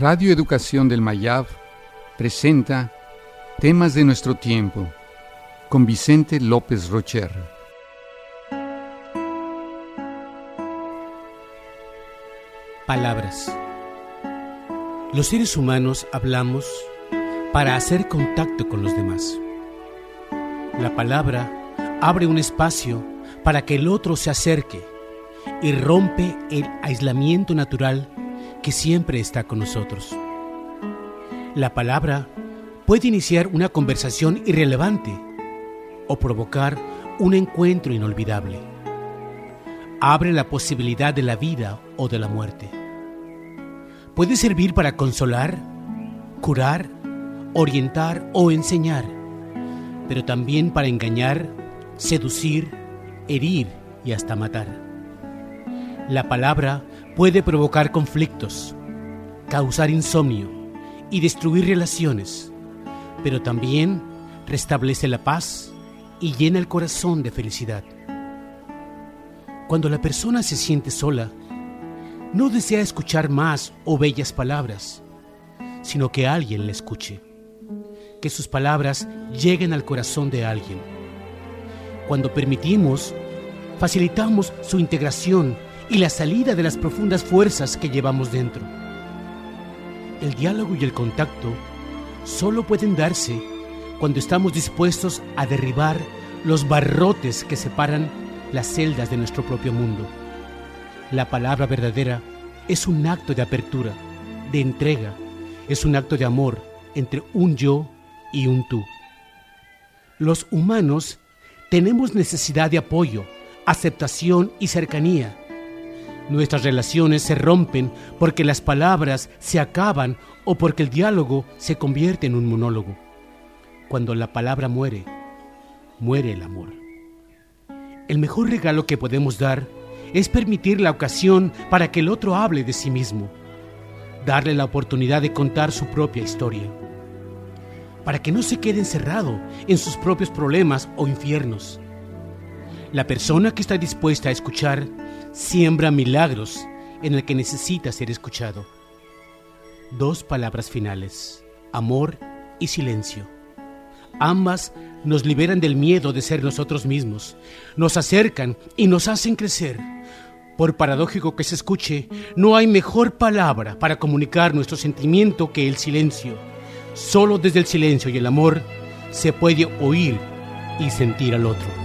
Radio Educación del Mayab presenta Temas de nuestro tiempo con Vicente López Rocher. Palabras. Los seres humanos hablamos para hacer contacto con los demás. La palabra abre un espacio para que el otro se acerque y rompe el aislamiento natural que siempre está con nosotros. La palabra puede iniciar una conversación irrelevante o provocar un encuentro inolvidable. Abre la posibilidad de la vida o de la muerte. Puede servir para consolar, curar, orientar o enseñar, pero también para engañar, seducir, herir y hasta matar. La palabra puede provocar conflictos, causar insomnio y destruir relaciones, pero también restablece la paz y llena el corazón de felicidad. Cuando la persona se siente sola, no desea escuchar más o bellas palabras, sino que alguien le escuche, que sus palabras lleguen al corazón de alguien. Cuando permitimos, facilitamos su integración y la salida de las profundas fuerzas que llevamos dentro. El diálogo y el contacto solo pueden darse cuando estamos dispuestos a derribar los barrotes que separan las celdas de nuestro propio mundo. La palabra verdadera es un acto de apertura, de entrega, es un acto de amor entre un yo y un tú. Los humanos tenemos necesidad de apoyo, aceptación y cercanía Nuestras relaciones se rompen porque las palabras se acaban o porque el diálogo se convierte en un monólogo. Cuando la palabra muere, muere el amor. El mejor regalo que podemos dar es permitir la ocasión para que el otro hable de sí mismo, darle la oportunidad de contar su propia historia, para que no se quede encerrado en sus propios problemas o infiernos. La persona que está dispuesta a escuchar siembra milagros en el que necesita ser escuchado. Dos palabras finales, amor y silencio. Ambas nos liberan del miedo de ser nosotros mismos, nos acercan y nos hacen crecer. Por paradójico que se escuche, no hay mejor palabra para comunicar nuestro sentimiento que el silencio. Solo desde el silencio y el amor se puede oír y sentir al otro.